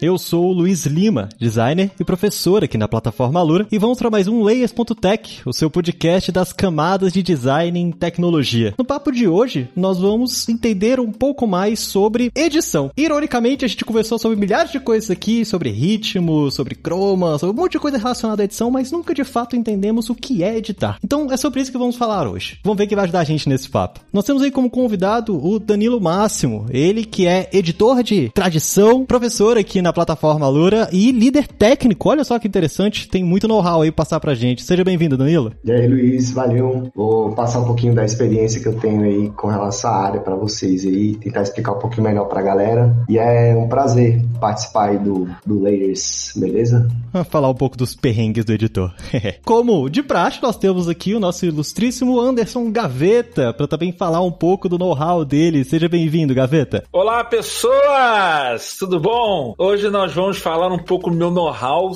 Eu sou o Luiz Lima, designer e professor aqui na plataforma Alura, e vamos para mais um Layers.tech, o seu podcast das camadas de design em tecnologia. No papo de hoje, nós vamos entender um pouco mais sobre edição. Ironicamente, a gente conversou sobre milhares de coisas aqui, sobre ritmo, sobre croma, sobre um monte de coisa relacionada à edição, mas nunca de fato entendemos o que é editar. Então é sobre isso que vamos falar hoje. Vamos ver quem vai ajudar a gente nesse papo. Nós temos aí como convidado o Danilo Máximo, ele que é editor de tradição, professor aqui na plataforma Lura e líder técnico. Olha só que interessante, tem muito know-how aí passar pra gente. Seja bem-vindo, Danilo. E aí, Luiz, valeu. Vou passar um pouquinho da experiência que eu tenho aí com relação à área para vocês aí, tentar explicar um pouquinho melhor pra galera. E é um prazer participar aí do, do Layers, beleza? Falar um pouco dos perrengues do editor. Como de praxe, nós temos aqui o nosso ilustríssimo Anderson Gaveta, para também falar um pouco do know-how dele. Seja bem-vindo, Gaveta. Olá, pessoas! Tudo bom? Hoje Hoje nós vamos falar um pouco do meu know-how.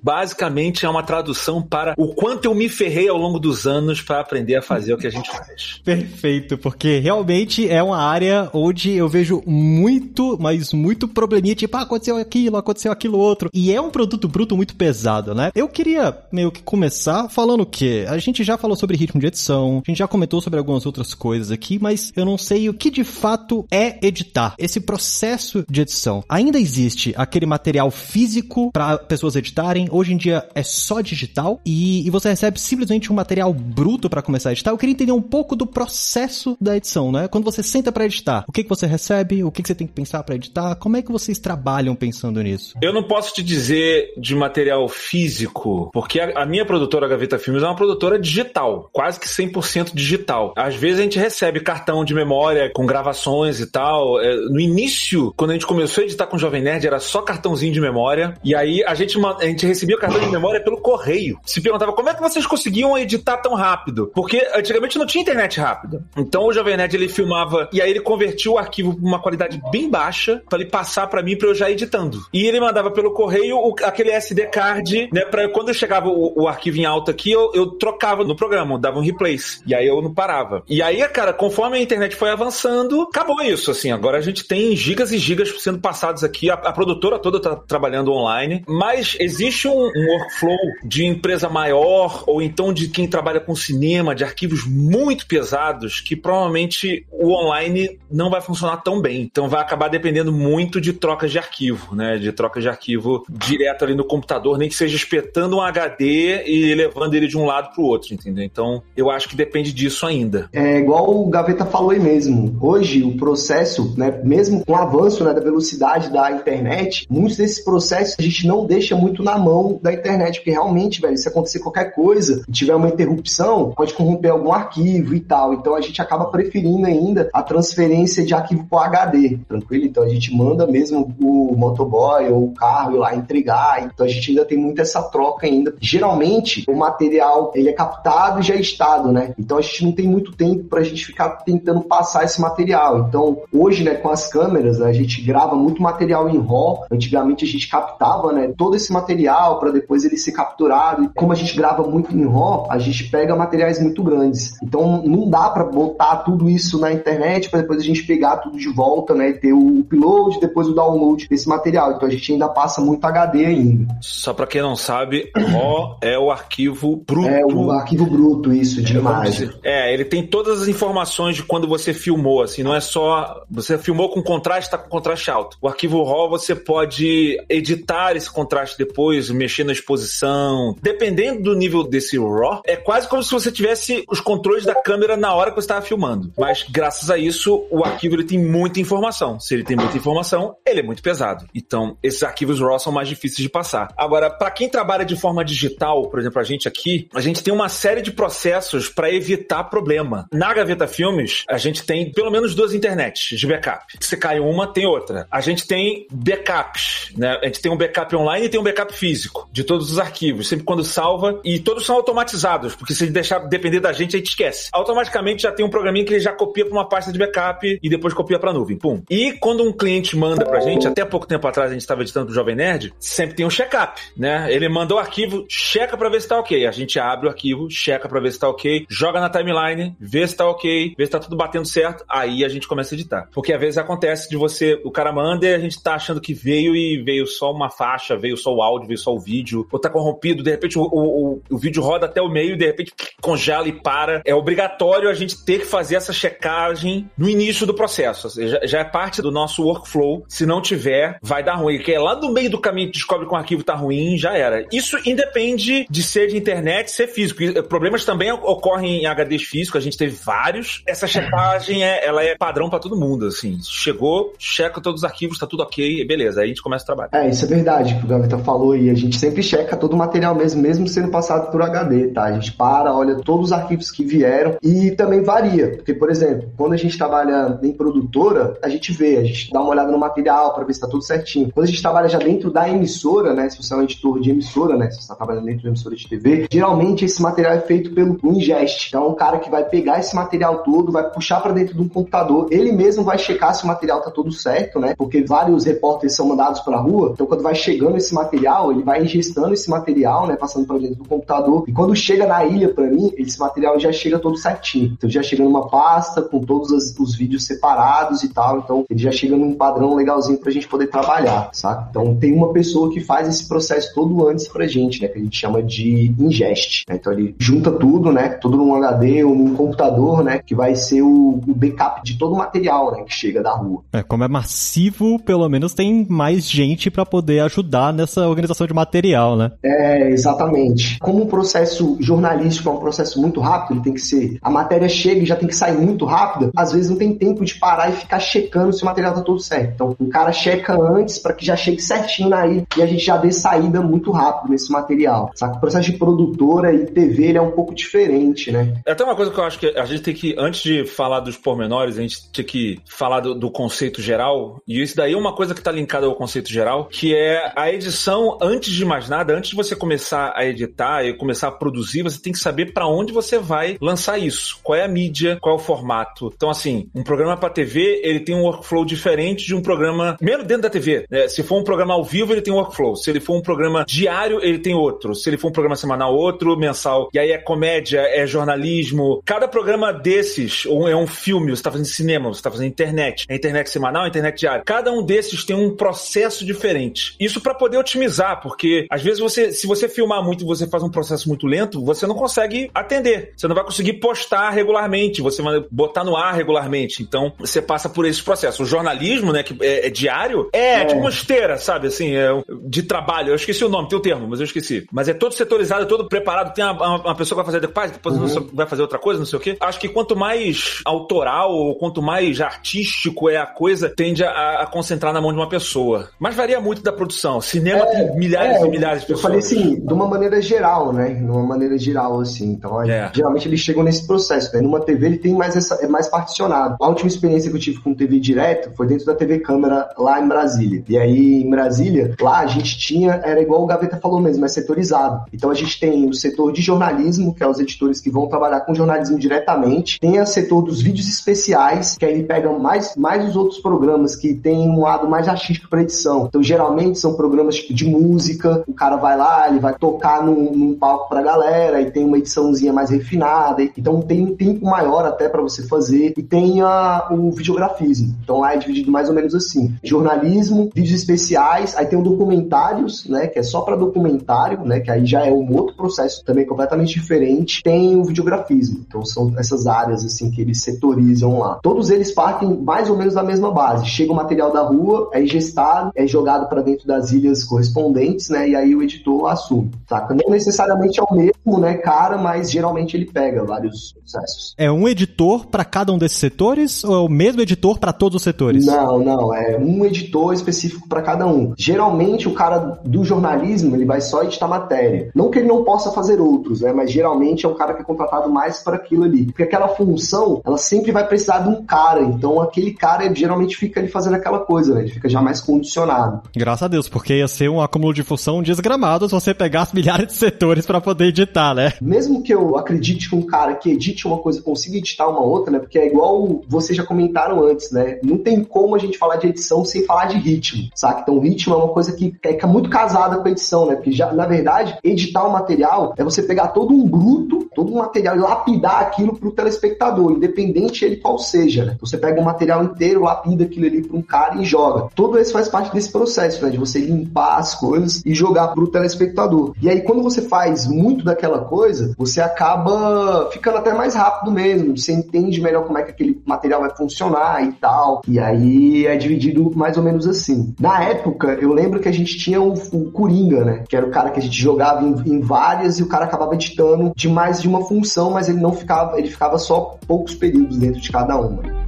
Basicamente é uma tradução para o quanto eu me ferrei ao longo dos anos para aprender a fazer o que a gente faz. Perfeito, porque realmente é uma área onde eu vejo muito, mas muito probleminha, tipo, ah, aconteceu aquilo, aconteceu aquilo outro. E é um produto bruto muito pesado, né? Eu queria meio que começar falando o quê? A gente já falou sobre ritmo de edição, a gente já comentou sobre algumas outras coisas aqui, mas eu não sei o que de fato é editar. Esse processo de edição ainda existe aquele material físico para pessoas editarem. Hoje em dia é só digital e, e você recebe simplesmente um material bruto para começar a editar. Eu queria entender um pouco do processo da edição, né? Quando você senta para editar, o que, que você recebe, o que, que você tem que pensar para editar, como é que vocês trabalham pensando nisso? Eu não posso te dizer de material físico, porque a, a minha produtora Gaveta Filmes é uma produtora digital, quase que 100% digital. Às vezes a gente recebe cartão de memória com gravações e tal. É, no início, quando a gente começou a editar com o Jovem Nerd, era só cartãozinho de memória. E aí a gente, a gente recebia o cartão de memória pelo correio. Se perguntava como é que vocês conseguiam editar tão rápido? Porque antigamente não tinha internet rápida. Então o Jovem Nerd ele filmava e aí ele convertia o arquivo pra uma qualidade bem baixa para ele passar para mim para eu já editando. E ele mandava pelo correio o, aquele SD card, né? Para quando chegava o, o, arquivo em alta aqui, eu, eu trocava no programa, dava um replace. E aí eu não parava. E aí, cara, conforme a internet foi avançando, acabou isso. Assim, agora a gente tem gigas e gigas sendo passados aqui. A, a produtora toda está trabalhando online, mas existe um, um, workflow de empresa maior ou então de quem trabalha com cinema, de arquivos muito pesados, que provavelmente o online não vai funcionar tão bem. Então vai acabar dependendo muito de trocas de arquivo, né? De trocas de arquivo direto ali no computador, nem que seja espetando um HD e levando ele de um lado para o outro, entendeu? Então eu acho que depende disso ainda. É igual o Gaveta falou aí mesmo. Hoje o processo, né, mesmo com o avanço né, da velocidade da internet, internet, muitos desses processos a gente não deixa muito na mão da internet, porque realmente, velho, se acontecer qualquer coisa, tiver uma interrupção, pode corromper algum arquivo e tal. Então a gente acaba preferindo ainda a transferência de arquivo para HD, tranquilo? Então a gente manda mesmo o motoboy ou o carro ir lá entregar. Então a gente ainda tem muito essa troca ainda. Geralmente o material ele é captado e já é estado, né? Então a gente não tem muito tempo para a gente ficar tentando passar esse material. Então hoje, né, com as câmeras, a gente grava muito material em RAW Antigamente a gente captava né, todo esse material para depois ele ser capturado. E como a gente grava muito em RAW, a gente pega materiais muito grandes. Então não dá para botar tudo isso na internet para depois a gente pegar tudo de volta, né, e ter o upload, depois o download desse material. Então a gente ainda passa muito HD ainda. Só para quem não sabe, RAW é o arquivo bruto. É o arquivo bruto isso de é, imagem. É, ele tem todas as informações de quando você filmou, assim, não é só você filmou com contraste, tá com contraste alto. O arquivo RAW você pode editar esse contraste depois, mexer na exposição. Dependendo do nível desse RAW, é quase como se você tivesse os controles da câmera na hora que você estava filmando. Mas graças a isso, o arquivo ele tem muita informação. Se ele tem muita informação, ele é muito pesado. Então, esses arquivos RAW são mais difíceis de passar. Agora, para quem trabalha de forma digital, por exemplo, a gente aqui, a gente tem uma série de processos para evitar problema. Na Gaveta Filmes, a gente tem pelo menos duas internets de backup. Se cai uma, tem outra. A gente tem backup backups, né? A gente tem um backup online e tem um backup físico de todos os arquivos, sempre quando salva, e todos são automatizados, porque se deixar depender da gente, a gente esquece. Automaticamente já tem um programinha que ele já copia para uma pasta de backup e depois copia para nuvem, pum. E quando um cliente manda pra gente, até pouco tempo atrás a gente estava editando pro Jovem Nerd, sempre tem um check-up, né? Ele mandou o arquivo, checa para ver se tá ok. A gente abre o arquivo, checa para ver se tá ok, joga na timeline, vê se tá ok, vê se tá tudo batendo certo, aí a gente começa a editar. Porque às vezes acontece de você, o cara manda e a gente tá achando que veio e veio só uma faixa, veio só o áudio, veio só o vídeo, ou tá corrompido, de repente o, o, o vídeo roda até o meio e de repente congela e para. É obrigatório a gente ter que fazer essa checagem no início do processo. Já, já é parte do nosso workflow. Se não tiver, vai dar ruim. Que é lá no meio do caminho que descobre que o arquivo tá ruim, já era. Isso independe de ser de internet, ser físico. Problemas também ocorrem em HDs físicos, a gente teve vários. Essa checagem é, ela é padrão para todo mundo, assim. Chegou, checa todos os arquivos, tá tudo ok, beleza. Aí a gente começa o trabalho. É, isso é verdade, que o Gaveta falou, e a gente sempre checa todo o material mesmo, mesmo sendo passado por HD, tá? A gente para, olha todos os arquivos que vieram e também varia, porque, por exemplo, quando a gente trabalha em produtora, a gente vê, a gente dá uma olhada no material para ver se tá tudo certinho. Quando a gente trabalha já dentro da emissora, né? Se você é um editor de emissora, né? Se você está trabalhando dentro da emissora de TV, geralmente esse material é feito pelo ingest. Então, é um cara que vai pegar esse material todo, vai puxar para dentro de um computador, ele mesmo vai checar se o material tá todo certo, né? Porque vários repórteres são mandados para a rua, então quando vai chegando esse material, ele vai ingestando esse material, né? Passando para dentro do computador. E quando chega na ilha para mim, esse material já chega todo certinho. Então, já chega numa pasta com todos os, os vídeos separados e tal. Então, ele já chega num padrão legalzinho pra gente poder trabalhar, sabe? Então, tem uma pessoa que faz esse processo todo antes pra gente, né? Que a gente chama de ingest. Né? Então, ele junta tudo, né? Tudo num HD ou num computador, né? Que vai ser o, o backup de todo o material, né? Que chega da rua. É, como é massivo, pelo menos tem mais gente para poder ajudar nessa organização de material, né? É, exatamente. Como um processo jornalístico é um processo muito rápido, ele tem que ser. A matéria chega e já tem que sair muito rápido, às vezes não tem tempo de parar e ficar checando se o material tá todo certo. Então, o cara checa antes para que já chegue certinho aí e a gente já dê saída muito rápido nesse material. Saca? O processo de produtora e TV ele é um pouco diferente, né? É até uma coisa que eu acho que a gente tem que, antes de falar dos pormenores, a gente tem que falar do, do conceito geral. E isso daí é uma coisa que tá linkada ao conceito geral, que é a edição, antes de mais nada, antes de você começar a editar e começar a produzir, você tem que saber para onde você vai lançar isso. Qual é a mídia, qual é o formato. Então, assim, um programa para TV, ele tem um workflow diferente de um programa, mesmo dentro da TV. Né? Se for um programa ao vivo, ele tem um workflow. Se ele for um programa diário, ele tem outro. Se ele for um programa semanal, outro, mensal. E aí é comédia, é jornalismo. Cada programa desses, ou é um filme, você tá fazendo cinema, você tá fazendo internet. É internet semanal, é internet diária. Cada um desses tem um processo diferente. Isso para poder otimizar, porque às vezes você, se você filmar muito e você faz um processo muito lento, você não consegue atender. Você não vai conseguir postar regularmente, você vai botar no ar regularmente. Então, você passa por esse processo. O jornalismo, né, que é, é diário, é, é, tipo uma esteira, sabe? Assim, é de trabalho. Eu esqueci o nome, tem o termo, mas eu esqueci. Mas é todo setorizado, é todo preparado. Tem uma, uma pessoa que vai fazer depois, depois uhum. vai fazer outra coisa, não sei o quê. Acho que quanto mais autoral ou quanto mais artístico é a coisa, tende a, a concentrar na mão de uma pessoa. Mas varia muito da produção. Cinema é, tem milhares e milhares de pessoas. Eu falei assim, de uma maneira geral, né? De uma maneira geral, assim. Então, geralmente eles chegam nesse processo. Né? Numa TV ele tem mais essa, é mais particionado. A última experiência que eu tive com TV direto foi dentro da TV Câmara lá em Brasília. E aí, em Brasília, lá a gente tinha, era igual o Gaveta falou mesmo, é setorizado. Então a gente tem o setor de jornalismo, que é os editores que vão trabalhar com jornalismo diretamente. Tem o setor dos vídeos especiais, que aí pegam mais, mais os outros programas que tem um lado mais artístico para edição. Então, geralmente são programas tipo de música, o cara vai lá, ele vai tocar num, num palco pra galera e tem uma ediçãozinha mais refinada. Então tem um tempo maior até para você fazer e tem a, o videografismo. Então lá é dividido mais ou menos assim: jornalismo, vídeos especiais, aí tem o documentários, né, que é só para documentário, né, que aí já é um outro processo também completamente diferente. Tem o videografismo. Então são essas áreas assim que eles setorizam lá. Todos eles partem mais ou menos da mesma base. Chega o material da rua, é ingestado, é jogado para dentro das ilhas correspondentes, né, e aí o editor assume. Saca? Não necessariamente é o mesmo, né, cara, mas geralmente ele pega vários processos. É um editor para cada um desses setores ou é o mesmo editor para todos os setores? Não, não, é um editor específico para cada um. Geralmente o cara do jornalismo, ele vai só editar matéria. Não que ele não possa fazer outros, né, mas geralmente é um cara que é contratado mais para aquilo ali. Porque aquela função, ela sempre vai precisar de um cara, então aquele cara geralmente fica ali fazendo aquela coisa, né? Ele fica já mais condicionado. Graças a Deus, porque ia ser um acúmulo de função desgramado se você pegasse milhares de setores para poder editar, né? Mesmo que eu acredite que um cara que edite uma coisa consiga editar uma outra, né? Porque é igual vocês já comentaram antes, né? Não tem como a gente falar de edição sem falar de ritmo, sabe? Então, o ritmo é uma coisa que é muito casada com a edição, né? Porque já, na verdade, editar um material é você pegar todo um bruto, todo um material e lapidar aquilo pro telespectador, independente ele qual seja, né? Você pega um material inteiro, lapida aquilo ali para um cara e joga. Tudo isso faz parte desse processo, né? De você limpar as coisas e jogar pro telespectador. E aí, quando você faz muito daquela coisa, você acaba ficando até mais rápido mesmo. Você entende melhor como é que aquele material vai funcionar e tal. E aí é dividido mais ou menos assim. Na época, eu lembro que a gente tinha o, o Coringa, né? Que era o cara que a gente jogava em, em várias e o cara acabava editando de mais de uma função, mas ele não ficava, ele ficava só poucos períodos dentro de cada uma.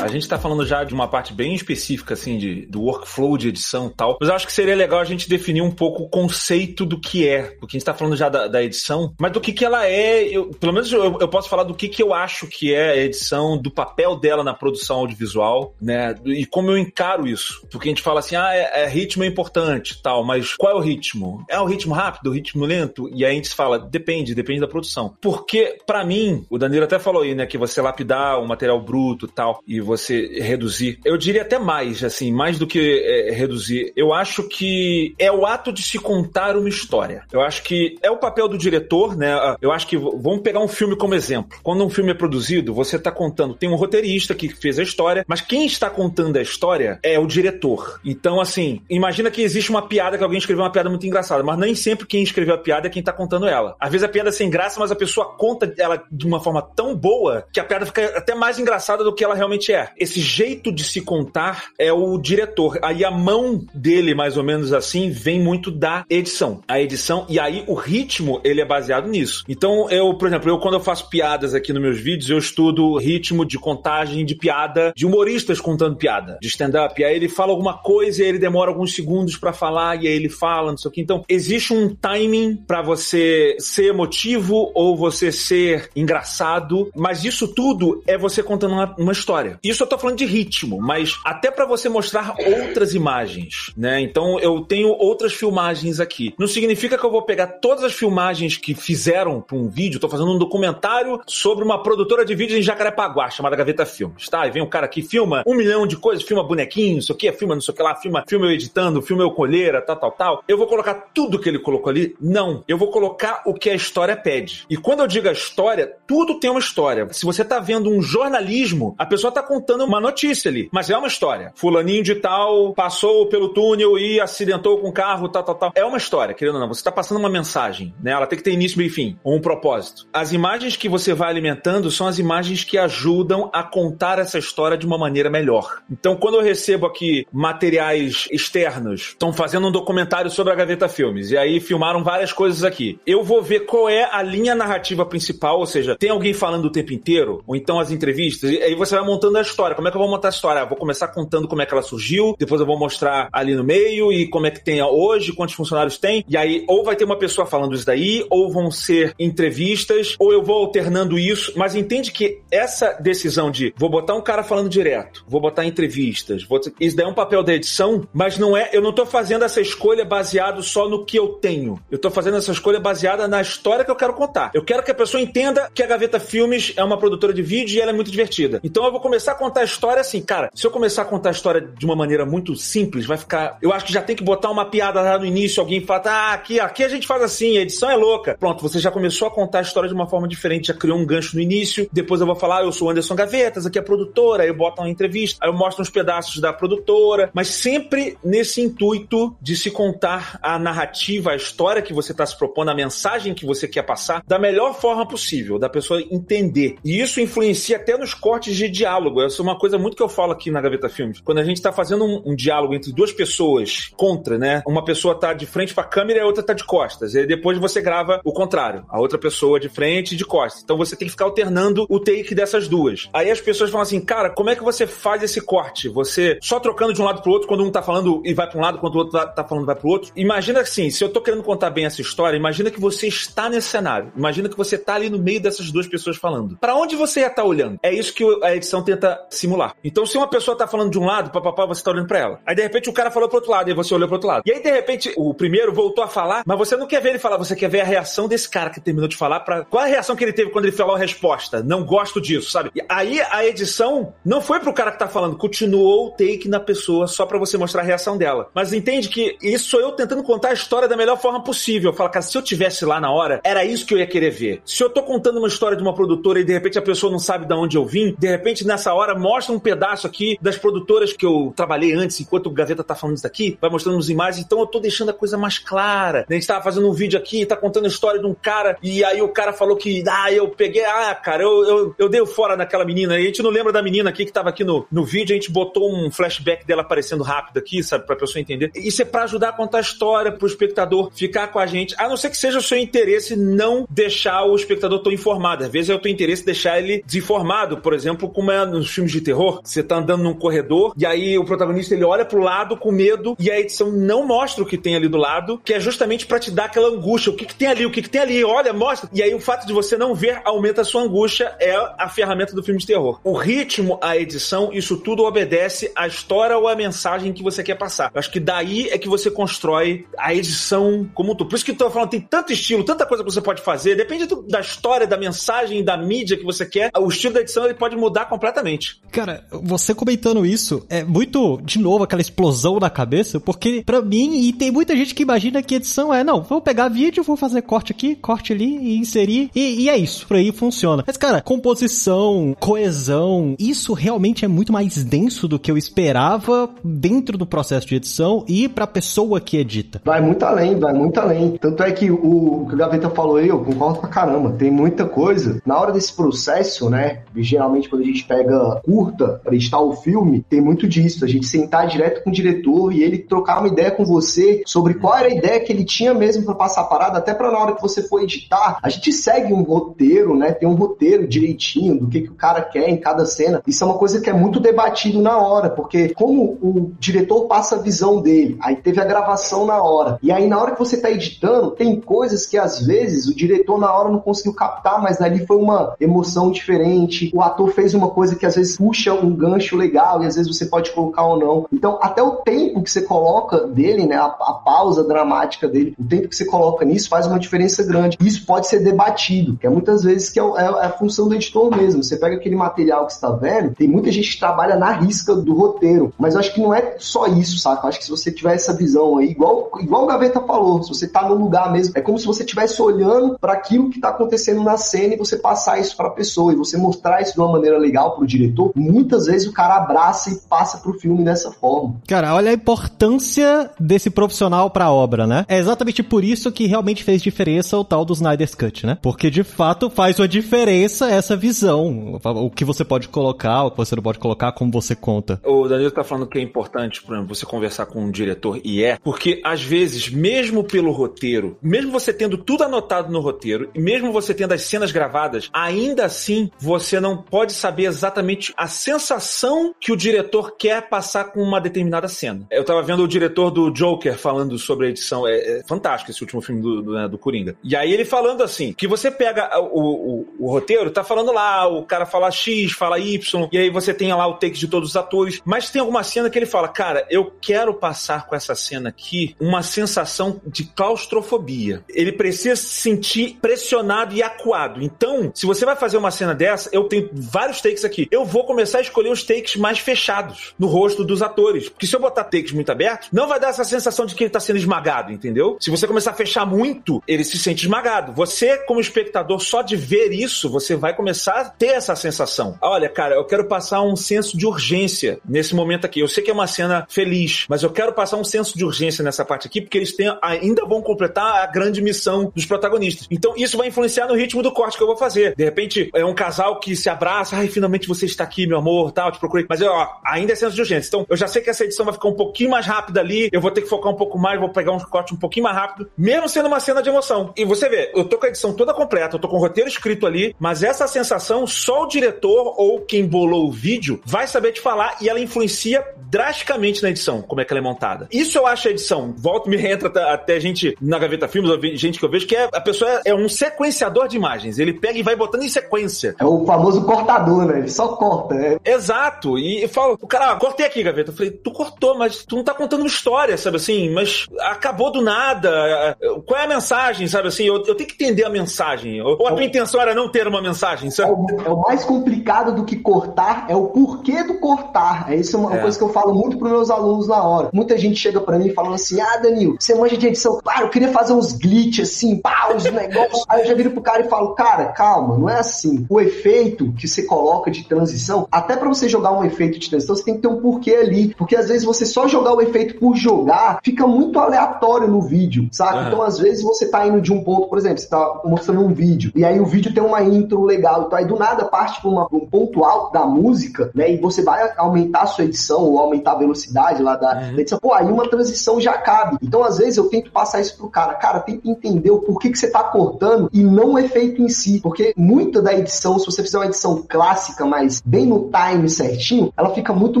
A gente tá falando já de uma parte bem específica, assim, de, do workflow de edição e tal. Mas eu acho que seria legal a gente definir um pouco o conceito do que é. Porque a gente tá falando já da, da edição, mas do que que ela é. Eu, pelo menos eu, eu, posso falar do que que eu acho que é a edição, do papel dela na produção audiovisual, né? E como eu encaro isso. Porque a gente fala assim, ah, é, é ritmo é importante tal, mas qual é o ritmo? É o ritmo rápido, o ritmo lento? E aí a gente fala, depende, depende da produção. Porque, para mim, o Danilo até falou aí, né, que você lapidar o material bruto tal, e você você reduzir. Eu diria até mais, assim, mais do que é, reduzir. Eu acho que é o ato de se contar uma história. Eu acho que é o papel do diretor, né? Ah, eu acho que vamos pegar um filme como exemplo. Quando um filme é produzido, você está contando, tem um roteirista que fez a história, mas quem está contando a história é o diretor. Então, assim, imagina que existe uma piada que alguém escreveu uma piada muito engraçada, mas nem sempre quem escreveu a piada é quem está contando ela. Às vezes a piada é sem graça, mas a pessoa conta ela de uma forma tão boa que a piada fica até mais engraçada do que ela realmente é esse jeito de se contar é o diretor. Aí a mão dele, mais ou menos assim, vem muito da edição. A edição, e aí o ritmo, ele é baseado nisso. Então, eu, por exemplo, eu quando eu faço piadas aqui nos meus vídeos, eu estudo ritmo de contagem de piada, de humoristas contando piada, de stand-up. Aí ele fala alguma coisa e ele demora alguns segundos para falar, e aí ele fala, não sei o que. Então, existe um timing para você ser emotivo ou você ser engraçado, mas isso tudo é você contando uma, uma história. Isso eu tô falando de ritmo, mas até para você mostrar outras imagens, né? Então eu tenho outras filmagens aqui. Não significa que eu vou pegar todas as filmagens que fizeram para um vídeo, tô fazendo um documentário sobre uma produtora de vídeos em Jacarepaguá, chamada Gaveta Filmes, tá? E vem um cara que filma um milhão de coisas, filma bonequinhos, não sei o que, filma não sei o que lá, filma, filma eu editando, filma eu colheira, tal, tal, tal. Eu vou colocar tudo que ele colocou ali? Não. Eu vou colocar o que a história pede. E quando eu digo a história, tudo tem uma história. Se você tá vendo um jornalismo, a pessoa tá contando uma notícia ali, mas é uma história. Fulaninho de tal passou pelo túnel e acidentou com o carro, tal, tal, tal. É uma história, querendo ou não. Você está passando uma mensagem, né? Ela tem que ter início, meio e fim, ou um propósito. As imagens que você vai alimentando são as imagens que ajudam a contar essa história de uma maneira melhor. Então, quando eu recebo aqui materiais externos, estão fazendo um documentário sobre a Gaveta Filmes, e aí filmaram várias coisas aqui. Eu vou ver qual é a linha narrativa principal, ou seja, tem alguém falando o tempo inteiro, ou então as entrevistas, e aí você vai montando a história. Como é que eu vou montar a história? vou começar contando como é que ela surgiu, depois eu vou mostrar ali no meio e como é que tem hoje, quantos funcionários tem. E aí, ou vai ter uma pessoa falando isso daí, ou vão ser entrevistas, ou eu vou alternando isso. Mas entende que essa decisão de vou botar um cara falando direto, vou botar entrevistas, vou... isso daí é um papel da edição, mas não é. Eu não tô fazendo essa escolha baseado só no que eu tenho. Eu tô fazendo essa escolha baseada na história que eu quero contar. Eu quero que a pessoa entenda que a Gaveta Filmes é uma produtora de vídeo e ela é muito divertida. Então eu vou começar contar a história assim, cara, se eu começar a contar a história de uma maneira muito simples, vai ficar. Eu acho que já tem que botar uma piada lá no início, alguém fala, ah, aqui, aqui a gente faz assim, a edição é louca. Pronto, você já começou a contar a história de uma forma diferente, já criou um gancho no início. Depois eu vou falar, ah, eu sou Anderson Gavetas, aqui é a produtora, aí eu boto uma entrevista, aí eu mostro uns pedaços da produtora, mas sempre nesse intuito de se contar a narrativa, a história que você está se propondo, a mensagem que você quer passar, da melhor forma possível, da pessoa entender. E isso influencia até nos cortes de diálogo. Essa é uma coisa muito que eu falo aqui na Gaveta Filmes. Quando a gente tá fazendo um, um diálogo entre duas pessoas contra, né? Uma pessoa tá de frente pra câmera e a outra tá de costas. E depois você grava o contrário. A outra pessoa de frente e de costas. Então você tem que ficar alternando o take dessas duas. Aí as pessoas falam assim, cara, como é que você faz esse corte? Você só trocando de um lado pro outro quando um tá falando e vai pra um lado, quando o outro tá, falando vai pro outro. Imagina assim, se eu tô querendo contar bem essa história, imagina que você está nesse cenário. Imagina que você tá ali no meio dessas duas pessoas falando. Para onde você ia estar tá olhando? É isso que a edição tenta simular. Então, se uma pessoa tá falando de um lado, papapá, você tá olhando para ela. Aí, de repente, o cara falou pro outro lado e você olhou pro outro lado. E aí, de repente, o primeiro voltou a falar, mas você não quer ver ele falar, você quer ver a reação desse cara que terminou de falar para qual a reação que ele teve quando ele falou a resposta. Não gosto disso, sabe? E aí, a edição não foi pro cara que tá falando, continuou o take na pessoa só para você mostrar a reação dela. Mas entende que isso sou eu tentando contar a história da melhor forma possível. Eu falo, cara, se eu tivesse lá na hora, era isso que eu ia querer ver. Se eu tô contando uma história de uma produtora e de repente a pessoa não sabe de onde eu vim, de repente nessa hora mostra um pedaço aqui das produtoras que eu trabalhei antes, enquanto o Gaveta tá falando isso daqui, vai mostrando as imagens, então eu tô deixando a coisa mais clara. A gente tava fazendo um vídeo aqui, tá contando a história de um cara, e aí o cara falou que, ah, eu peguei, ah, cara, eu, eu, eu dei fora naquela menina, e a gente não lembra da menina aqui que tava aqui no, no vídeo, a gente botou um flashback dela aparecendo rápido aqui, sabe, pra pessoa entender. Isso é para ajudar a contar a história pro espectador ficar com a gente, a não ser que seja o seu interesse não deixar o espectador tão informado. Às vezes é o teu interesse deixar ele desinformado, por exemplo, como é nos filmes de terror, você tá andando num corredor e aí o protagonista ele olha pro lado com medo e a edição não mostra o que tem ali do lado, que é justamente para te dar aquela angústia, o que, que tem ali, o que, que tem ali, olha, mostra. E aí o fato de você não ver aumenta a sua angústia, é a ferramenta do filme de terror. O ritmo, a edição, isso tudo obedece à história ou à mensagem que você quer passar. Eu acho que daí é que você constrói a edição como um todo. Por isso que eu tô falando, tem tanto estilo, tanta coisa que você pode fazer, depende do, da história, da mensagem, da mídia que você quer, o estilo da edição ele pode mudar completamente. Cara, você comentando isso é muito, de novo, aquela explosão na cabeça, porque para mim, e tem muita gente que imagina que edição é, não, vou pegar vídeo, vou fazer corte aqui, corte ali e inserir, e, e é isso, por aí funciona. Mas, cara, composição, coesão, isso realmente é muito mais denso do que eu esperava dentro do processo de edição e pra pessoa que edita. Vai muito além, vai muito além. Tanto é que o, o que o Gaveta falou aí, eu concordo pra caramba. Tem muita coisa. Na hora desse processo, né? Geralmente quando a gente pega curta pra editar o filme, tem muito disso. A gente sentar direto com o diretor e ele trocar uma ideia com você sobre qual era a ideia que ele tinha mesmo para passar a parada, até pra na hora que você for editar, a gente segue um roteiro, né? Tem um roteiro direitinho do que, que o cara quer em cada cena. Isso é uma coisa que é muito debatido na hora, porque como o diretor passa a visão dele, aí teve a gravação na hora, e aí na hora que você tá editando, tem coisas que às vezes o diretor na hora não conseguiu captar, mas ali foi uma emoção diferente, o ator fez uma coisa que às vezes puxa um gancho legal e às vezes você pode colocar ou não. Então, até o tempo que você coloca dele, né, a, a pausa dramática dele, o tempo que você coloca nisso faz uma diferença grande. Isso pode ser debatido, que é muitas vezes que é, é, é a função do editor mesmo. Você pega aquele material que você tá vendo, tem muita gente que trabalha na risca do roteiro, mas eu acho que não é só isso, saca? Eu acho que se você tiver essa visão aí, igual, igual o Gaveta falou, se você tá no lugar mesmo, é como se você estivesse olhando para aquilo que tá acontecendo na cena e você passar isso para a pessoa e você mostrar isso de uma maneira legal pro diretor. Muitas vezes o cara abraça e passa pro filme dessa forma. Cara, olha a importância desse profissional pra obra, né? É exatamente por isso que realmente fez diferença o tal do Snyder's Cut, né? Porque de fato faz uma diferença essa visão. O que você pode colocar, o que você não pode colocar, como você conta. O Danilo tá falando que é importante, por exemplo, você conversar com um diretor, e é, porque às vezes, mesmo pelo roteiro, mesmo você tendo tudo anotado no roteiro, e mesmo você tendo as cenas gravadas, ainda assim você não pode saber exatamente a sensação que o diretor quer passar com uma determinada cena. Eu tava vendo o diretor do Joker falando sobre a edição, é, é fantástico esse último filme do, do, né, do, Coringa. E aí ele falando assim, que você pega o, o, o roteiro, tá falando lá, o cara fala X, fala Y, e aí você tem lá o take de todos os atores, mas tem alguma cena que ele fala, cara, eu quero passar com essa cena aqui uma sensação de claustrofobia. Ele precisa se sentir pressionado e acuado. Então, se você vai fazer uma cena dessa, eu tenho vários takes aqui. Eu vou começar a escolher os takes mais fechados no rosto dos atores. Porque se eu botar takes muito abertos, não vai dar essa sensação de que ele tá sendo esmagado, entendeu? Se você começar a fechar muito, ele se sente esmagado. Você, como espectador, só de ver isso, você vai começar a ter essa sensação. Olha, cara, eu quero passar um senso de urgência nesse momento aqui. Eu sei que é uma cena feliz, mas eu quero passar um senso de urgência nessa parte aqui, porque eles têm, ainda vão completar a grande missão dos protagonistas. Então, isso vai influenciar no ritmo do corte que eu vou fazer. De repente, é um casal que se abraça, ai, finalmente vocês está aqui, meu amor, tal, te procurei. Mas ó, ainda é senso de urgência. Então, eu já sei que essa edição vai ficar um pouquinho mais rápida ali, eu vou ter que focar um pouco mais, vou pegar um corte um pouquinho mais rápido, mesmo sendo uma cena de emoção. E você vê, eu tô com a edição toda completa, eu tô com o roteiro escrito ali, mas essa sensação só o diretor ou quem bolou o vídeo vai saber te falar e ela influencia drasticamente na edição, como é que ela é montada. Isso eu acho a edição. Volta me entra até, gente na Gaveta Filmes, gente que eu vejo que é, a pessoa é um sequenciador de imagens. Ele pega e vai botando em sequência. É o famoso cortador, né? Ele só corta. Né? Exato. E fala, o cara, ah, cortei aqui, Gaveta. Eu falei, tu cortou, mas tu não tá contando uma história, sabe assim? Mas acabou do nada. Qual é a mensagem, sabe assim? Eu, eu tenho que entender a mensagem. Ou a tua intenção era não ter uma mensagem, sabe? É o, é o mais complicado do que cortar, é o porquê do cortar. É isso é uma é. coisa que eu falo muito pros meus alunos na hora. Muita gente chega para mim falando assim: ah, Danilo, você manja de edição. Claro, eu queria fazer uns glitches assim, pá, uns negócios. Aí eu já viro pro cara e falo: cara, calma, não é assim. O efeito que você coloca de transição, até para você jogar um efeito de transição, você tem que ter um porquê ali. Porque às vezes você só jogar o efeito por jogar fica muito aleatório no vídeo, saca? Uhum. Então às vezes você tá indo de um ponto, por exemplo, você tá mostrando um vídeo, e aí o vídeo tem uma intro legal, então aí do nada parte pra uma, um ponto alto da música, né? E você vai aumentar a sua edição ou aumentar a velocidade lá da, uhum. da edição. Pô, aí uma transição já cabe. Então às vezes eu tento passar isso pro cara. Cara, tenta entender o porquê que você tá cortando e não o efeito em si. Porque muita da edição, se você fizer uma edição clássica, mas bem no time certinho, ela fica muito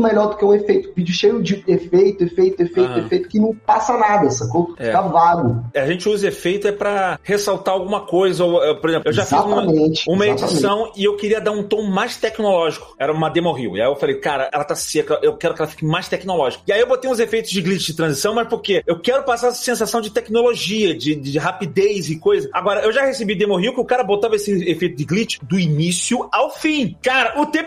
melhor do que um efeito, vídeo cheio de efeito, efeito, efeito, efeito, que não passa nada, sacou? É. Fica vago. A gente usa efeito é para ressaltar alguma coisa. Ou, por exemplo, eu já exatamente, fiz uma, uma edição e eu queria dar um tom mais tecnológico. Era uma demo rio. E aí eu falei, cara, ela tá seca, eu quero que ela fique mais tecnológica. E aí eu botei uns efeitos de glitch de transição, mas porque eu quero passar essa sensação de tecnologia, de, de rapidez e coisa. Agora, eu já recebi demo rio que o cara botava esse efeito de glitch do início ao fim. Cara, o tempo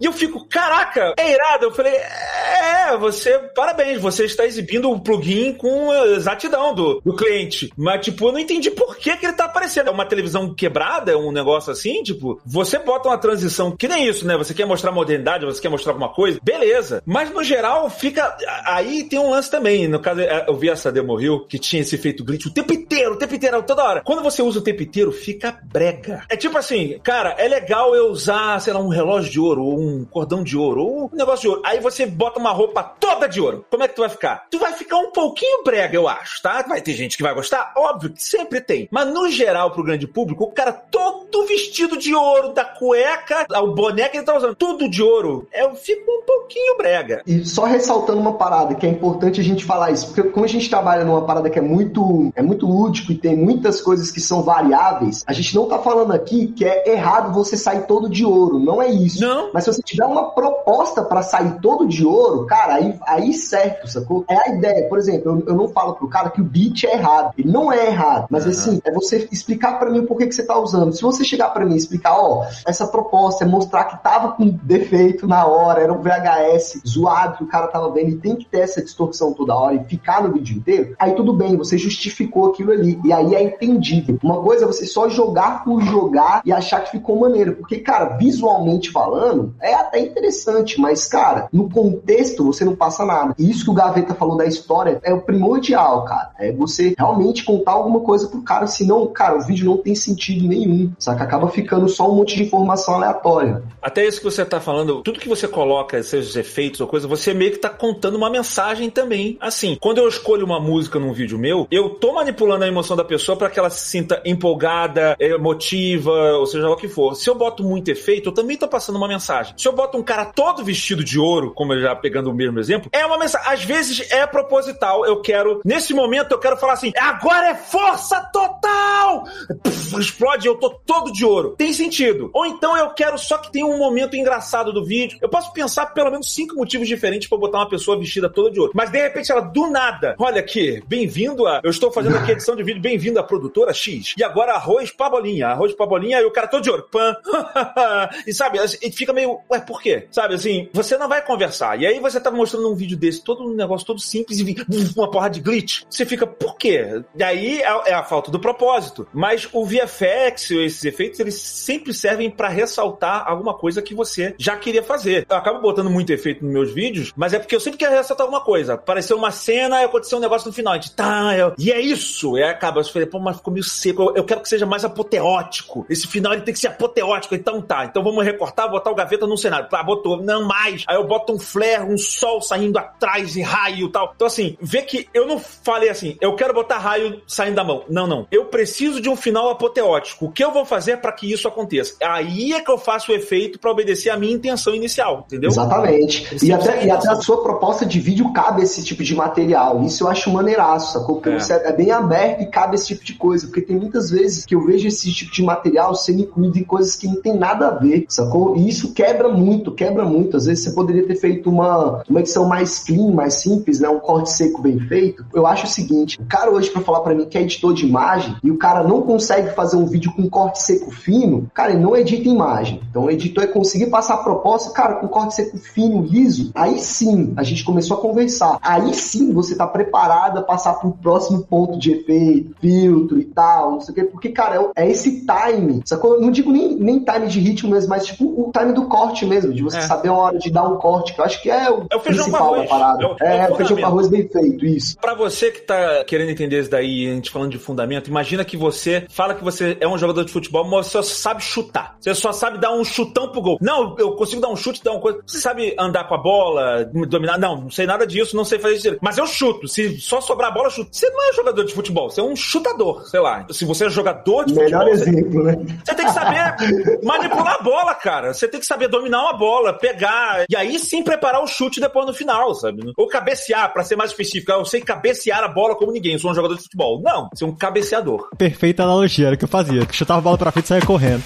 E eu fico, caraca, é irado. Eu falei, é, você, parabéns, você está exibindo o plugin com exatidão do, do cliente. Mas, tipo, eu não entendi por que, que ele tá aparecendo. É uma televisão quebrada, um negócio assim, tipo, você bota uma transição, que nem isso, né? Você quer mostrar modernidade, você quer mostrar alguma coisa, beleza. Mas no geral, fica. Aí tem um lance também. No caso, é, eu vi essa demo Rio, que tinha esse efeito glitch o tempo inteiro, o tempo inteiro, toda hora. Quando você usa o tempo inteiro, fica brega. É tipo assim, cara, é legal eu usar, sei lá, um relógio de ouro, ou um cordão de ouro, ou um negócio de ouro. Aí você bota uma roupa toda de ouro. Como é que tu vai ficar? Tu vai ficar um pouquinho brega, eu acho, tá? Vai ter gente que vai gostar? Óbvio que sempre tem. Mas no geral, pro grande público, o cara todo vestido de ouro, da cueca ao boné que ele tá usando, tudo de ouro, eu fico um pouquinho brega. E só ressaltando uma parada, que é importante a gente falar isso, porque como a gente trabalha numa parada que é muito, é muito lúdico e tem muitas coisas que são variáveis, a gente não tá falando aqui que é errado você sair todo de ouro, não é isso. Não. Mas se você tiver uma proposta para sair todo de ouro, cara, aí, aí certo, sacou? É a ideia. Por exemplo, eu, eu não falo pro cara que o beat é errado. Ele não é errado. Mas uhum. assim, é você explicar para mim por que, que você tá usando. Se você chegar para mim e explicar, ó, essa proposta é mostrar que tava com defeito na hora, era um VHS zoado que o cara tava vendo e tem que ter essa distorção toda hora e ficar no vídeo inteiro, aí tudo bem, você justificou aquilo ali. E aí é entendível. Uma coisa é você só jogar por jogar e achar que ficou maneiro. Porque, cara, visualmente falando, é até interessante, mas, cara, no contexto você não passa nada. E isso que o Gaveta falou da história é o primordial, cara. É você realmente contar alguma coisa pro cara, senão, cara, o vídeo não tem sentido nenhum. Saca? Acaba ficando só um monte de informação aleatória. Até isso que você tá falando, tudo que você coloca, seus efeitos ou coisa, você meio que tá contando uma mensagem também. Assim, quando eu escolho uma música num vídeo meu, eu tô manipulando a emoção da pessoa para que ela se sinta empolgada, emotiva, ou seja lá o que for. Se eu boto muito efeito, eu também tô passando uma mensagem. Se eu boto um cara todo vestido de ouro, como eu já pegando o mesmo exemplo, é uma mensagem. Às vezes é proposital. Eu quero, nesse momento, eu quero falar assim: agora é força total! Pff, explode, eu tô todo de ouro. Tem sentido. Ou então eu quero só que tenha um momento engraçado do vídeo. Eu posso pensar pelo menos cinco motivos diferentes para botar uma pessoa vestida toda de ouro. Mas de repente ela, do nada, olha aqui, bem-vindo a. Eu estou fazendo aqui edição de vídeo, bem-vindo à produtora X. E agora arroz pabolinha. Arroz pabolinha e o cara todo de ouro. Pan. e sabe, e fica meio, ué, por quê? Sabe assim, você não vai conversar. E aí você tá mostrando um vídeo desse, todo um negócio todo simples e uma porra de glitch. Você fica, por quê? E aí é, é a falta do propósito. Mas o VFX, esses efeitos, eles sempre servem para ressaltar alguma coisa que você já queria fazer. Eu acabo botando muito efeito nos meus vídeos, mas é porque eu sempre quero ressaltar alguma coisa. Apareceu uma cena e aconteceu um negócio no final. A gente, tá, e é isso. E aí acaba. Eu falei, pô, mas ficou meio seco. Eu, eu quero que seja mais apoteótico. Esse final ele tem que ser apoteótico. Então tá. Então vamos recortar, botar o gaveta num cenário. Tá, botou. Não mais. Aí eu boto um flare, um sol saindo atrás e raio e tal. Então assim, vê que eu não falei assim, eu quero botar raio saindo da mão. Não, não. Eu preciso de um final apoteótico. O que eu vou fazer para que isso aconteça? Aí é que eu faço o efeito para obedecer a minha intenção inicial, entendeu? Exatamente. E até, e até a sua proposta de vídeo cabe esse tipo de material. Isso eu acho maneiraço, sacou? Porque é. você é bem aberto e cabe esse tipo de coisa. Porque tem muitas vezes que eu vejo esse tipo de material sendo incluído em coisas que não tem nada a ver, sacou? E isso quebra muito, quebra muito. Às vezes você poderia ter feito uma, uma edição mais clean, mais simples, né? Um corte seco bem feito. Eu acho o seguinte, o cara hoje para falar para mim que é editor de imagem e o cara não consegue fazer um vídeo com corte seco fino, cara, ele não edita imagem. Então o editor é conseguir passar a proposta, cara, com corte seco fino, liso, aí sim a gente começou a conversar. Aí sim você tá preparado a passar pro próximo ponto de efeito, filtro e tal, não sei o quê, porque, cara, é, é esse time, sacou? Eu não digo nem, nem time de ritmo mas tipo o time do corte mesmo, de você é. saber a hora de dar um corte, que eu acho que é o, é o feijão principal da parada. É, o, é, é o feijão com arroz bem feito, isso. Pra você que tá querendo entender isso daí, a gente falando de fundamento, imagina que você fala que você é um jogador de futebol, mas você só sabe chutar. Você só sabe dar um chutão pro gol. Não, eu consigo dar um chute, dar uma coisa. Você sabe andar com a bola, dominar? Não, não sei nada disso, não sei fazer isso. Mas eu chuto. Se só sobrar a bola, eu chuto. Você não é jogador de futebol, você é um chutador, sei lá. Se você é jogador de Melhor futebol. exemplo, você... né? Você tem que saber manipular a bola, cara. Você tem que saber dominar uma bola, pegar. E aí sim preparar o chute depois no final, sabe? Ou cabecear, para ser mais específico. Eu sei cabecear a bola como ninguém. Eu sou um jogador de futebol. Não, é um cabeceador. Perfeita analogia, era o que eu fazia. Chutava a bola pra frente e saia correndo.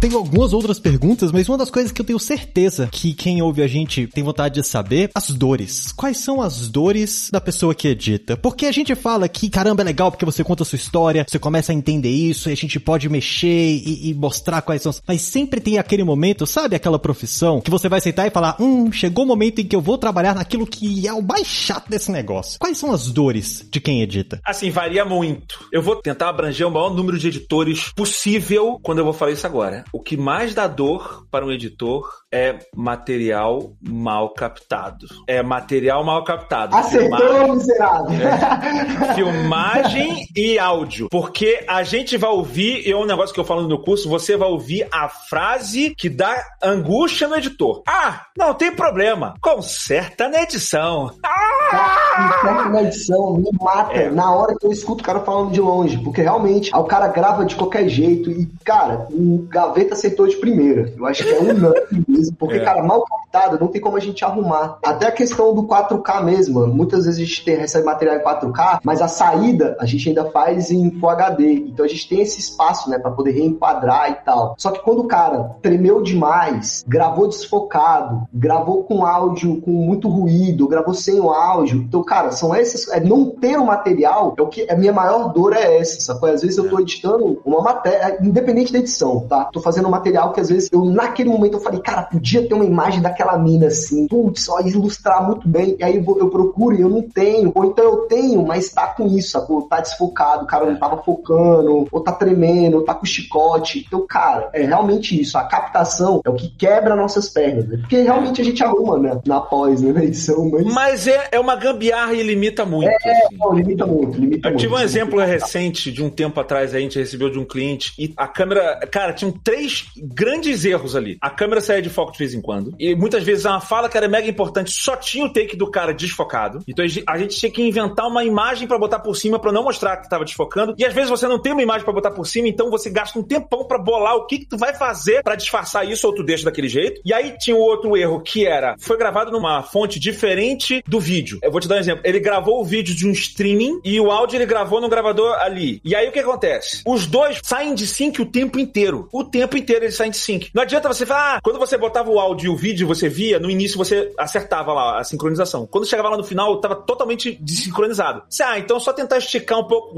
Tenho algumas outras perguntas, mas uma das coisas que eu tenho certeza que quem ouve a gente tem vontade de saber, as dores. Quais são as dores da pessoa que edita? Porque a gente fala que, caramba, é legal porque você conta a sua história, você começa a entender isso e a gente pode mexer e, e mostrar quais são. Mas sempre tem aquele momento, sabe aquela profissão que você vai aceitar e falar, hum, chegou o momento em que eu vou trabalhar naquilo que é o mais chato desse negócio. Quais são as dores de quem edita? Assim, varia muito. Eu vou tentar abranger o maior número de editores possível quando eu vou falar isso agora. O que mais dá dor para um editor é material mal captado. É material mal captado. Acertou, Filmagem, miserável. É, filmagem e áudio. Porque a gente vai ouvir, e é um negócio que eu falo no meu curso, você vai ouvir a frase que dá angústia no editor. Ah, não tem problema. Conserta na edição. Ah! Conserta na edição, me mata é. na hora que eu escuto o cara falando de longe. Porque realmente, o cara grava de qualquer jeito e, cara, o gaveta aceitou de primeira. Eu acho que é unânime porque, é. cara, mal captado, não tem como a gente arrumar. Até a questão do 4K mesmo, muitas vezes a gente tem, recebe material em 4K, mas a saída a gente ainda faz em Full HD. Então a gente tem esse espaço, né, para poder reenquadrar e tal. Só que quando o cara tremeu demais, gravou desfocado, gravou com áudio com muito ruído, gravou sem o áudio. Então, cara, são essas. É não ter o material é o que a minha maior dor é essa, sacou? Às vezes eu tô editando uma matéria, independente da edição, tá? Tô fazendo um material que às vezes eu, naquele momento, eu falei, cara, podia ter uma imagem daquela mina assim, putz, só ilustrar muito bem. E aí eu, eu procuro e eu não tenho. Ou então eu tenho, mas tá com isso, sacou? Tá desfocado, o cara não tava focando, ou tá tremendo, ou tá com chicote. Então, cara, é realmente isso. A captação é o que quebra nossas pernas, né? Porque realmente a gente arruma, né? Na pós, né? Na edição, mas. Mas é, é uma gambiarra e limita muito. É, assim. não, limita muito, limita eu muito. tive um exemplo recente de um tempo atrás, a gente recebeu de um cliente e a câmera, cara, tinham três grandes erros ali. A câmera saía de de vez em quando. E muitas vezes uma fala que era mega importante só tinha o take do cara desfocado. Então a gente tinha que inventar uma imagem para botar por cima para não mostrar que tava desfocando. E às vezes você não tem uma imagem para botar por cima, então você gasta um tempão para bolar o que, que tu vai fazer para disfarçar isso ou tu deixa daquele jeito. E aí tinha o outro erro que era foi gravado numa fonte diferente do vídeo. Eu vou te dar um exemplo. Ele gravou o vídeo de um streaming e o áudio ele gravou no gravador ali. E aí o que acontece? Os dois saem de sync o tempo inteiro. O tempo inteiro eles saem de sync. Não adianta você falar, ah, quando você botar botava o áudio e o vídeo, você via, no início você acertava lá a sincronização. Quando chegava lá no final, tava totalmente desincronizado. Você, ah, então só tentar esticar um pouco.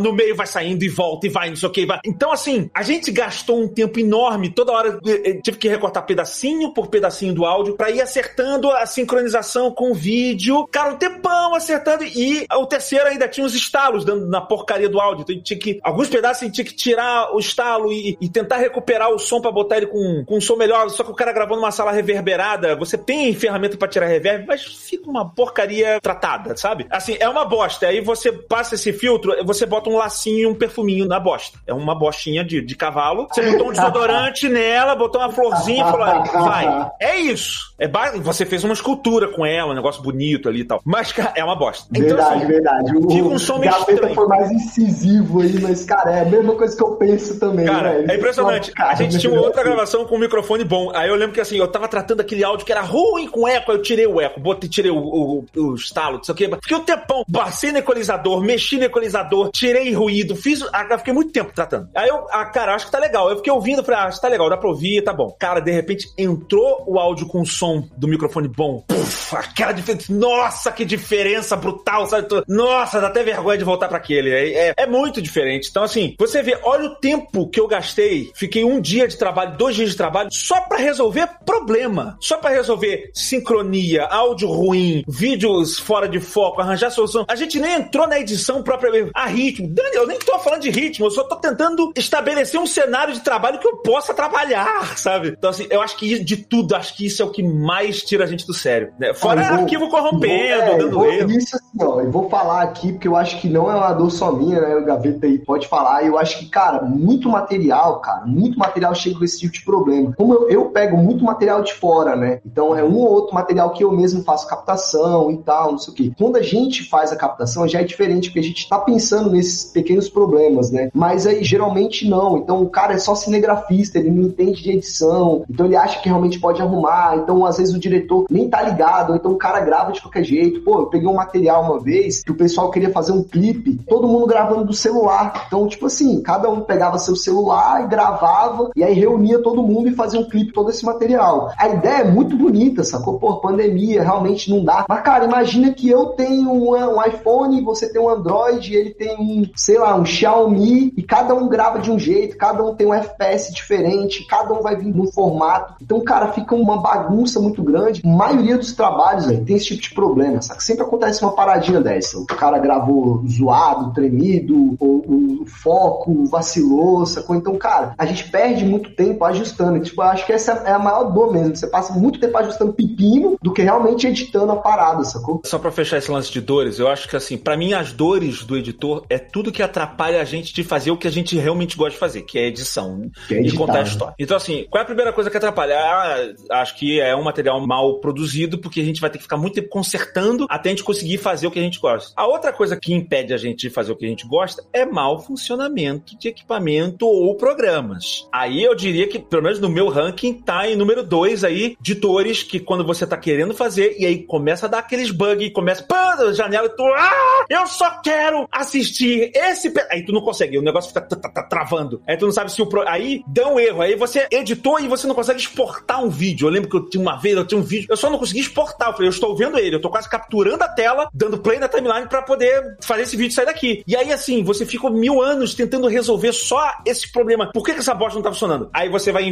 No meio vai saindo e volta e vai, não sei o que. Vai. Então, assim, a gente gastou um tempo enorme, toda hora eh, eh, tive que recortar pedacinho por pedacinho do áudio para ir acertando a sincronização com o vídeo. Cara, um tempão acertando. E o terceiro ainda tinha os estalos dando na porcaria do áudio. Então, tinha que. Alguns pedaços tinha que tirar o estalo e, e tentar recuperar o som para botar ele com, com som melhor. Só que o cara gravando numa sala reverberada, você tem ferramenta para tirar reverb, mas fica uma porcaria tratada, sabe? Assim, é uma bosta. Aí você passa esse filtro, você bota um lacinho e um perfuminho na bosta. É uma bostinha de, de cavalo. Você botou um desodorante nela, botou uma florzinha e falou: vai. É isso. É Você fez uma escultura com ela, um negócio bonito ali e tal. Mas, cara, é uma bosta. Então, verdade, assim, verdade. O, fica um som meio estranho. foi mais incisivo aí, mas, cara, é a mesma coisa que eu penso também, cara, velho. É impressionante. Cara, a gente tinha uma outra gravação com um microfone bom. Aí eu lembro que assim, eu tava tratando aquele áudio que era ruim com eco, aí eu tirei o eco, botei, tirei o, o, o estalo, não sei o que. Fiquei um tempão, passei no equalizador, mexi no equalizador, tirei ruído, fiz. Ah, fiquei muito tempo tratando. Aí eu, ah, cara, acho que tá legal. Eu fiquei ouvindo, falei, ah, acho que tá legal, dá pra ouvir, tá bom. Cara, de repente entrou o áudio com som do microfone bom. Puf, aquela diferença. Nossa, que diferença brutal, sabe? Nossa, dá até vergonha de voltar para aquele. É, é, é, muito diferente. Então, assim, você vê, olha o tempo que eu gastei. Fiquei um dia de trabalho, dois dias de trabalho, só para resolver problema. Só para resolver sincronia, áudio ruim, vídeos fora de foco, arranjar solução. A gente nem entrou na edição própria. A ritmo. Dani, eu nem tô falando de ritmo, eu só tô tentando estabelecer um cenário de trabalho que eu possa trabalhar, sabe? Então, assim, eu acho que de tudo, acho que isso é o que mais tira a gente do sério. Né? Fora ah, vou, arquivo corrompendo, vou, é, dando vou, erro. Isso assim, ó, eu vou falar aqui, porque eu acho que não é uma dor só minha, né? O Gaveta aí pode falar. Eu acho que, cara, muito material, cara, muito material chega com esse tipo de problema. Como eu, eu pego muito material de fora, né? Então é um ou outro material que eu mesmo faço captação e tal, não sei o quê. Quando a gente faz a captação, já é diferente, porque a gente tá pensando nesses pequenos problemas, né? Mas aí geralmente não. Então o cara é só cinegrafista, ele não entende de edição, então ele acha que realmente pode arrumar. Então às vezes o diretor nem tá ligado, então o cara grava de qualquer jeito. Pô, eu peguei um material uma vez que o pessoal queria fazer um clipe, todo mundo gravando do celular. Então, tipo assim, cada um pegava seu celular e gravava, e aí reunia todo mundo e fazia um clipe todo esse material. A ideia é muito bonita, sacou? Pô, pandemia, realmente não dá. Mas, cara, imagina que eu tenho um, iPhone, você tem um Android, ele tem um, sei lá, um Xiaomi, e cada um grava de um jeito, cada um tem um FPS diferente, cada um vai vir num formato. Então, cara, fica uma bagunça muito grande. A maioria dos trabalhos aí tem esse tipo de problema, sabe? Sempre acontece uma paradinha dessa. O cara gravou zoado, tremido, ou o foco vacilou, sacou? Então, cara, a gente perde muito tempo ajustando. Tipo, eu acho que essa é a maior dor mesmo. Você passa muito tempo ajustando pepino do que realmente editando a parada, sacou? Só pra fechar esse lance de dores, eu acho que assim, para mim as dores do editor é tudo que atrapalha a gente de fazer o que a gente realmente gosta de fazer, que é edição que é editar, e contar a né? história. Então, assim, qual é a primeira coisa que atrapalha? Ah, acho que é um material mal produzido, porque a gente vai ter que ficar muito tempo consertando até a gente conseguir fazer o que a gente gosta. A outra coisa que impede a gente de fazer o que a gente gosta é mau funcionamento de equipamento ou programas. Aí eu diria que, pelo menos no meu ranking, tá em número dois aí, editores que quando você tá querendo fazer e aí começa a dar aqueles bugs, começa, pá, janela e tu, ah, eu só quero assistir esse. Aí tu não consegue, o negócio fica travando. Aí tu não sabe se o. Pro... Aí dá um erro. Aí você editou e você não consegue exportar um vídeo. Eu lembro que eu tinha uma vez, eu tinha um vídeo, eu só não consegui exportar. Eu falei, eu estou vendo ele, eu tô quase capturando a tela, dando play na timeline para poder fazer esse vídeo sair daqui. E aí, assim, você ficou mil anos tentando resolver só esse problema. Por que, que essa bosta não tá funcionando? Aí você vai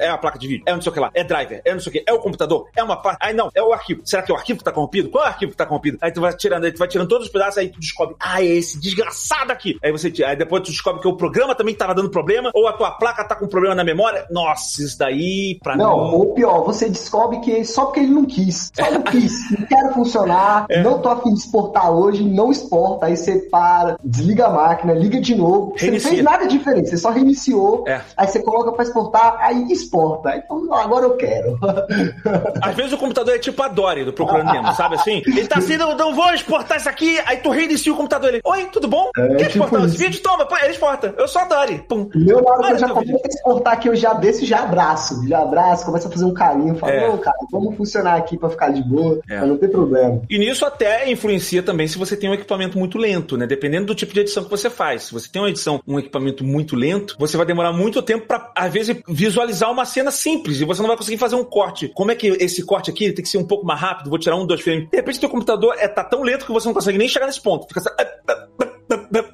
É a placa de vídeo, é não sei o que lá, é driver, é não sei o que, é o computador, é uma placa. Aí não, é o arquivo. Será que é o arquivo que tá corrompido? Qual é o arquivo que tá corrompido? Aí tu vai tirando, aí tu vai tirando todos os pedaços, aí tu descobre, ah, é esse desgraçado aqui. Aí você tira, aí depois tu descobre que o programa também tava dando problema, ou a tua placa tá com problema na memória. Nossa, isso daí, pra não, mim. Não, ou pior, você descobre que só porque ele não quis. Só não quis. não quero funcionar, é. não tô afim de exportar hoje, não exporta. Aí você para, desliga a máquina, liga de novo. Você não fez nada diferente, você só reiniciou. É. Aí você coloca pra exportar, aí exporta. Então agora eu quero. Às vezes o computador é tipo a Dory do Procurando Nemo, sabe assim? Ele tá assim, não, não vou exportar isso aqui, aí tu reinicia o computador. Ele, oi, tudo bom? É, Quer tipo exportar esse vídeo? Toma, ele exporta. Eu só adore. Pum. Meu, que eu já começo a exportar aqui, eu já desço já abraço. Já abraço, começa a fazer um carinho. Falo, é. não, cara, vamos funcionar aqui pra ficar de boa, é. pra não ter problema. E nisso até influencia também se você tem um equipamento muito lento, né? Dependendo do tipo de edição que você faz. Se você tem uma edição, um equipamento muito lento, você vai demorar muito tempo pra, às vezes, visualizar uma cena simples e você não vai conseguir fazer um corte. Como é que esse corte aqui tem que ser um pouco mais rápido? Vou tirar um, dois frames. De repente, teu computador é, tá tão lento que você não consegue nem chegar nesse ponto. Fica assim,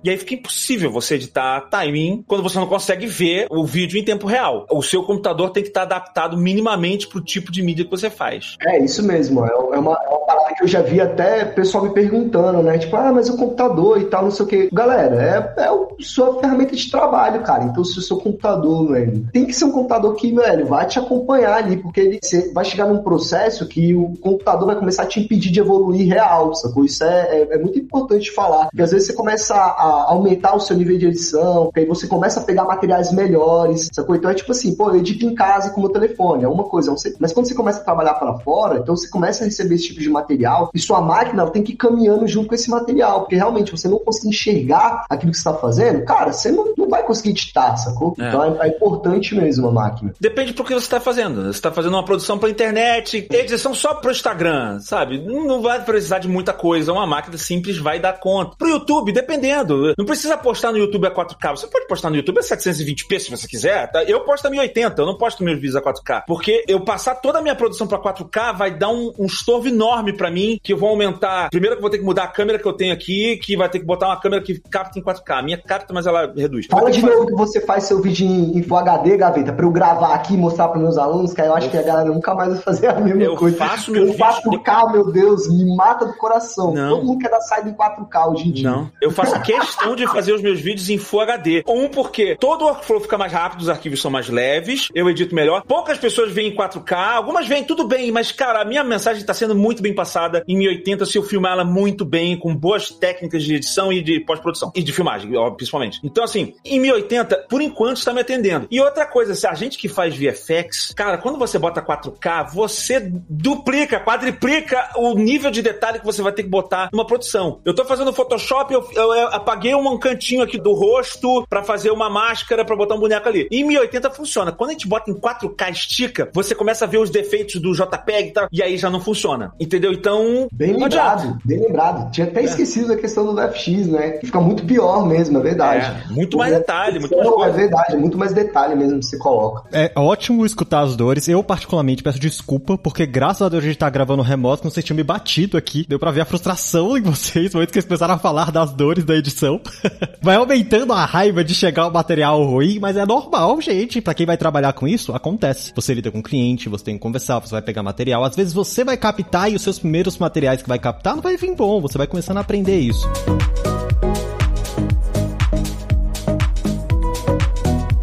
e aí fica impossível você editar timing quando você não consegue ver o vídeo em tempo real. O seu computador tem que estar adaptado minimamente pro tipo de mídia que você faz. É, isso mesmo. É, é uma, é uma parada que eu já vi até pessoal me perguntando, né? Tipo, ah, mas o computador e tal, não sei o quê. Galera, é, é a sua ferramenta de trabalho, cara. Então, se o seu computador, velho, tem que ser um computador que, velho, vai te acompanhar ali, porque ele, você vai chegar num processo que o computador vai começar a te impedir de evoluir real, sacou? Isso é, é, é muito importante falar. Porque às vezes você começa a, aumentar o seu nível de edição, aí você começa a pegar materiais melhores, sacou? Então é tipo assim, pô, eu edito em casa com o meu telefone, é uma coisa. É mas quando você começa a trabalhar para fora, então você começa a receber esse tipo de material e sua máquina tem que ir caminhando junto com esse material, porque realmente você não conseguir enxergar aquilo que você está fazendo, cara, você não, não vai conseguir editar, sacou? É. Então é, é, importante mesmo a máquina. Depende do que você está fazendo. Você está fazendo uma produção para internet, edição só para o Instagram, sabe? Não vai precisar de muita coisa. Uma máquina simples vai dar conta. Pro YouTube, dependendo. Não precisa postar no YouTube a 4K. Você pode postar no YouTube a 720p se você quiser. Tá? Eu posto a 1080, eu não posto meus vídeos a 4K. Porque eu passar toda a minha produção para 4K vai dar um, um estorvo enorme para mim, que eu vou aumentar. Primeiro que eu vou ter que mudar a câmera que eu tenho aqui, que vai ter que botar uma câmera que capta em 4K. A minha capta, mas ela reduz. Fala de novo que você faz seu vídeo em, em Full HD, Gaveta, pra eu gravar aqui e mostrar pros meus alunos, que aí eu acho eu, que a galera nunca mais vai fazer a mesma eu coisa. Faço meus eu 4K, meu Deus, me mata do coração. Não. Todo mundo quer dar saída em 4K hoje em dia. Não. Eu faço questão de fazer os meus vídeos em Full HD. Um, porque todo o workflow fica mais rápido, os arquivos são mais leves, eu edito melhor. Poucas pessoas veem em 4K, algumas veem tudo bem, mas, cara, a minha mensagem está sendo muito bem passada em 1080 se eu filmar ela muito bem, com boas técnicas de edição e de pós-produção. E de filmagem, principalmente. Então, assim, em 1080, por enquanto, está me atendendo. E outra coisa, se a gente que faz VFX, cara, quando você bota 4K, você duplica, quadriplica o nível de detalhe que você vai ter que botar numa produção. Eu tô fazendo Photoshop, eu, eu, eu apaguei um cantinho aqui do rosto para fazer uma máscara para botar um boneco ali. E em 1080 funciona. Quando a gente bota em 4K estica, você começa a ver os defeitos do JPEG e tal, e aí já não funciona. Entendeu? Então. Bem lembrado, adianta. bem lembrado. Tinha até é. esquecido a questão do FX, né? Que fica muito pior mesmo, é verdade. É, muito mais detalhe, muito mais coisa. É verdade, muito mais detalhe mesmo que você coloca. É ótimo escutar as dores. Eu, particularmente, peço desculpa, porque graças a Deus a gente tá gravando remoto, não sei se tinha me batido aqui. Deu pra ver a frustração em vocês, no momento que eles começaram a falar das dores da edição. Vai aumentando a raiva de chegar o material ruim, mas é normal, gente. Para quem vai trabalhar com isso, acontece. Você lida com o cliente, você tem que conversar, você vai pegar material. Às vezes você vai captar e os seus primeiros materiais que vai captar não vai vir bom. Você vai começando a aprender isso.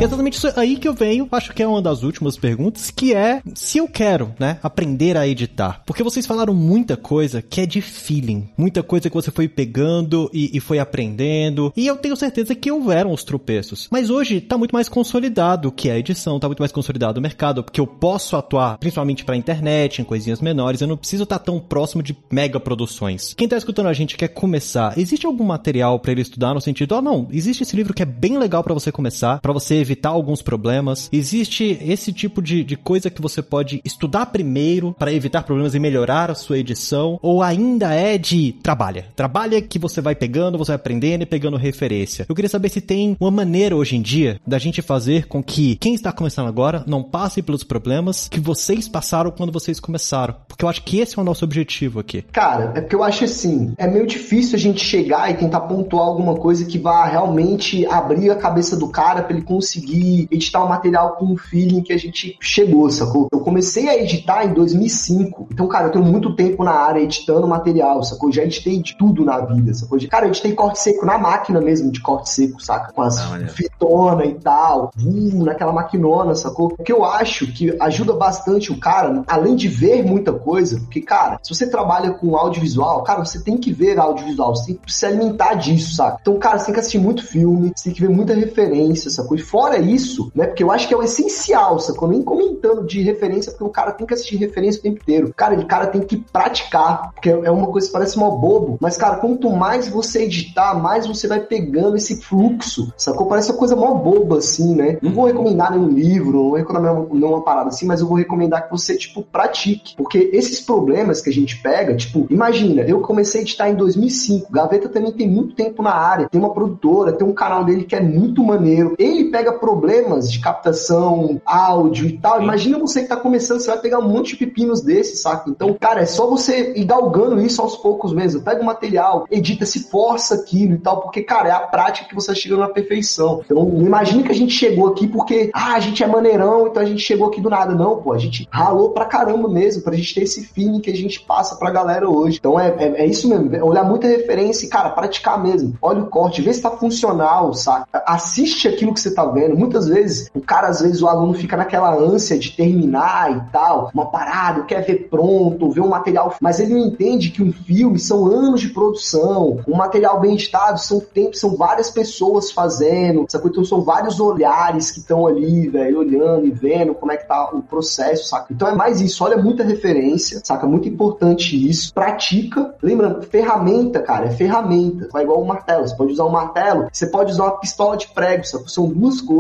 Exatamente isso aí que eu venho, acho que é uma das últimas perguntas, que é se eu quero, né, aprender a editar. Porque vocês falaram muita coisa que é de feeling, muita coisa que você foi pegando e, e foi aprendendo, e eu tenho certeza que houveram os tropeços. Mas hoje tá muito mais consolidado que é a edição, tá muito mais consolidado o mercado, porque eu posso atuar principalmente pra internet, em coisinhas menores, eu não preciso estar tá tão próximo de mega produções. Quem tá escutando a gente quer começar, existe algum material para ele estudar no sentido, ah não, existe esse livro que é bem legal para você começar, para você evitar alguns problemas. Existe esse tipo de, de coisa que você pode estudar primeiro para evitar problemas e melhorar a sua edição, ou ainda é de trabalha. Trabalha que você vai pegando, você vai aprendendo e pegando referência. Eu queria saber se tem uma maneira hoje em dia da gente fazer com que quem está começando agora não passe pelos problemas que vocês passaram quando vocês começaram. Porque eu acho que esse é o nosso objetivo aqui. Cara, é porque eu acho assim, é meio difícil a gente chegar e tentar pontuar alguma coisa que vá realmente abrir a cabeça do cara para ele conseguir conseguir editar o material com o feeling que a gente chegou, sacou? Eu comecei a editar em 2005. Então, cara, eu tenho muito tempo na área editando material, sacou? Já editei de tudo na vida, sacou? Cara, eu editei corte seco na máquina mesmo, de corte seco, saca? Com as ah, fitona e tal, uh, naquela maquinona, sacou? O que eu acho que ajuda bastante o cara, além de ver muita coisa, porque, cara, se você trabalha com audiovisual, cara, você tem que ver audiovisual, você tem que se alimentar disso, saca? Então, cara, você tem que assistir muito filme, você tem que ver muita referência, sacou? E fora fora isso, né? Porque eu acho que é o essencial, sacou? Nem comentando de referência, porque o cara tem que assistir referência o tempo inteiro. Cara, o cara tem que praticar, porque é uma coisa que parece mó bobo, mas, cara, quanto mais você editar, mais você vai pegando esse fluxo, sacou? Parece uma coisa mó boba, assim, né? Não vou recomendar nenhum livro, não vou recomendar uma parada assim, mas eu vou recomendar que você, tipo, pratique. Porque esses problemas que a gente pega, tipo, imagina, eu comecei a editar em 2005, Gaveta também tem muito tempo na área, tem uma produtora, tem um canal dele que é muito maneiro. Ele pega problemas de captação, áudio e tal. Imagina você que tá começando, você vai pegar um monte de pepinos desses, saca? Então, cara, é só você ir galgando isso aos poucos mesmo. Pega o material, edita, se força aquilo e tal, porque, cara, é a prática que você chega na perfeição. Então, não imagine que a gente chegou aqui porque, ah, a gente é maneirão, então a gente chegou aqui do nada. Não, pô, a gente ralou pra caramba mesmo, pra gente ter esse feeling que a gente passa pra galera hoje. Então, é, é, é isso mesmo, é olhar muita referência e, cara, praticar mesmo. Olha o corte, vê se tá funcional, saca? Assiste aquilo que você tá vendo. Muitas vezes, o cara, às vezes, o aluno fica naquela ânsia de terminar e tal, uma parada, quer ver pronto, ver um material, mas ele não entende que um filme são anos de produção, um material bem editado são tempos, são várias pessoas fazendo, saca? Então são vários olhares que estão ali, velho, olhando e vendo como é que tá o processo, saca? Então é mais isso, olha muita referência, saca? Muito importante isso. Pratica, lembrando, ferramenta, cara, é ferramenta. Vai igual o martelo, você pode usar um martelo, você pode usar uma pistola de prego, saca? São duas coisas,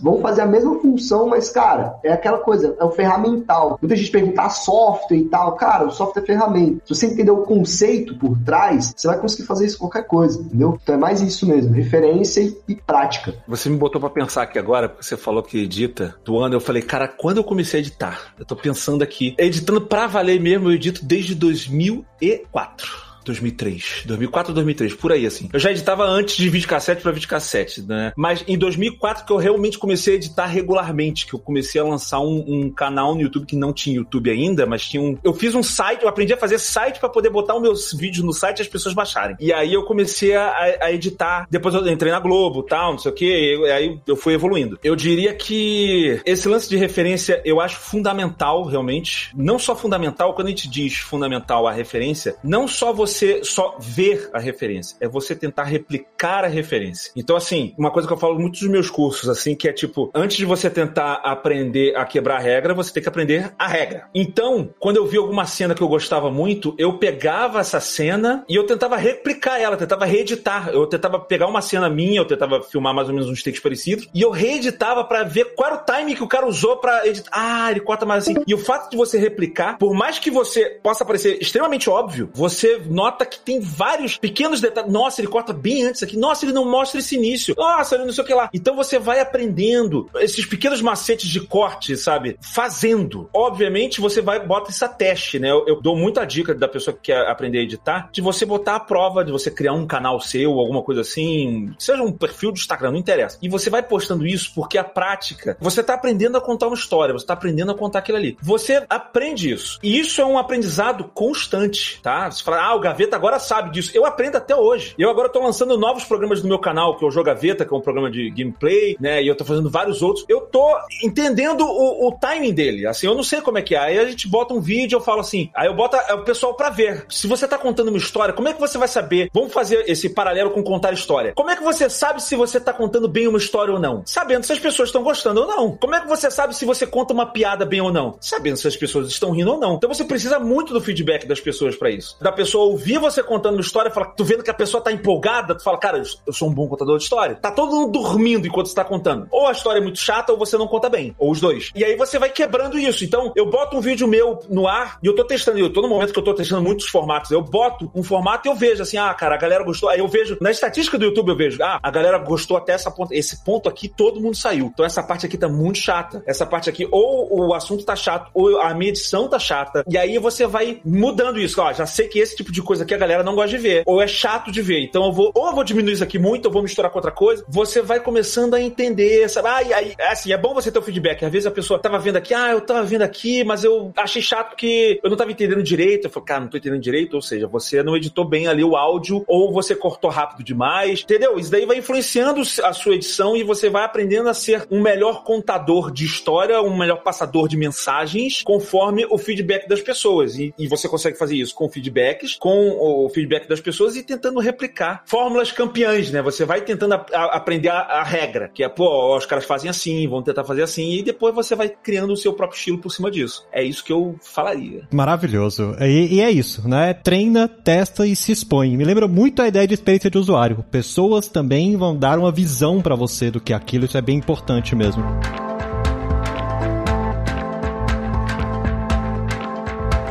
vão fazer a mesma função, mas, cara, é aquela coisa, é o ferramental. Muita gente pergunta ah, software e tal, cara, o software é ferramenta. Se você entender o conceito por trás, você vai conseguir fazer isso qualquer coisa, entendeu? Então é mais isso mesmo, referência e, e prática. Você me botou para pensar aqui agora, porque você falou que edita do ano, eu falei, cara, quando eu comecei a editar? Eu tô pensando aqui, editando pra valer mesmo, eu edito desde 2004. 2003. 2004 ou 2003, por aí, assim. Eu já editava antes de videocassete para videocassete, né? Mas em 2004 que eu realmente comecei a editar regularmente, que eu comecei a lançar um, um canal no YouTube que não tinha YouTube ainda, mas tinha um... Eu fiz um site, eu aprendi a fazer site para poder botar os meus vídeos no site e as pessoas baixarem. E aí eu comecei a, a editar. Depois eu entrei na Globo, tal, não sei o que, e aí eu fui evoluindo. Eu diria que esse lance de referência eu acho fundamental, realmente. Não só fundamental, quando a gente diz fundamental a referência, não só você você só ver a referência, é você tentar replicar a referência. Então, assim, uma coisa que eu falo muito dos meus cursos, assim, que é tipo, antes de você tentar aprender a quebrar a regra, você tem que aprender a regra. Então, quando eu vi alguma cena que eu gostava muito, eu pegava essa cena e eu tentava replicar ela, tentava reeditar. Eu tentava pegar uma cena minha, eu tentava filmar mais ou menos uns takes parecidos, e eu reeditava para ver qual era o time que o cara usou para editar. Ah, ele corta mais assim. E o fato de você replicar, por mais que você possa parecer extremamente óbvio, você nota nota que tem vários pequenos detalhes. Nossa, ele corta bem antes aqui. Nossa, ele não mostra esse início. Nossa, ele não sei o que lá. Então você vai aprendendo esses pequenos macetes de corte, sabe? Fazendo. Obviamente, você vai bota isso a teste, né? Eu, eu, dou muita dica da pessoa que quer aprender a editar, de você botar a prova, de você criar um canal seu, alguma coisa assim, seja um perfil do Instagram, não interessa. E você vai postando isso porque a prática, você tá aprendendo a contar uma história, você tá aprendendo a contar aquilo ali. Você aprende isso. E isso é um aprendizado constante, tá? Você fala, ah, o Gaveta agora sabe disso. Eu aprendo até hoje. Eu agora tô lançando novos programas no meu canal, que é o Gaveta, que é um programa de gameplay, né? E eu tô fazendo vários outros. Eu tô entendendo o, o timing dele. Assim, eu não sei como é que é. Aí a gente bota um vídeo, eu falo assim, aí eu boto o pessoal pra ver. Se você tá contando uma história, como é que você vai saber? Vamos fazer esse paralelo com contar história. Como é que você sabe se você tá contando bem uma história ou não? Sabendo se as pessoas estão gostando ou não. Como é que você sabe se você conta uma piada bem ou não? Sabendo se as pessoas estão rindo ou não. Então você precisa muito do feedback das pessoas para isso. Da pessoa ouvir você contando uma história, fala, tu vendo que a pessoa tá empolgada, tu fala, cara, eu sou um bom contador de história. Tá todo mundo dormindo enquanto você tá contando. Ou a história é muito chata, ou você não conta bem. Ou os dois. E aí você vai quebrando isso. Então, eu boto um vídeo meu no ar e eu tô testando. Eu tô no momento que eu tô testando muitos formatos. Eu boto um formato e eu vejo assim, ah, cara, a galera gostou. Aí eu vejo, na estatística do YouTube eu vejo, ah, a galera gostou até essa ponta. Esse ponto aqui, todo mundo saiu. Então essa parte aqui tá muito chata. Essa parte aqui, ou o assunto tá chato, ou a minha edição tá chata. E aí você vai mudando isso. Ó, já sei que esse tipo de coisa aqui a galera não gosta de ver, ou é chato de ver. Então eu vou, ou eu vou diminuir isso aqui muito, ou vou misturar com outra coisa. Você vai começando a entender, sabe? Ah, e aí, é assim, é bom você ter o feedback. Às vezes a pessoa tava vendo aqui, ah, eu tava vendo aqui, mas eu achei chato porque eu não tava entendendo direito. Eu falei, cara, não tô entendendo direito. Ou seja, você não editou bem ali o áudio, ou você cortou rápido demais, entendeu? Isso daí vai influenciando a sua edição e você vai aprendendo a ser um melhor contador de história, um melhor passador de mensagens, conforme o feedback das pessoas. E, e você consegue fazer isso com feedbacks, com com o feedback das pessoas e tentando replicar fórmulas campeãs, né? Você vai tentando a, a, aprender a, a, regra, que é, pô, os caras fazem assim, vão tentar fazer assim, e depois você vai criando o seu próprio estilo por cima disso. É isso que eu falaria. Maravilhoso. E, e é isso, né? Treina, testa e se expõe. Me lembra muito a ideia de experiência de usuário. Pessoas também vão dar uma visão para você do que é aquilo, isso é bem importante mesmo.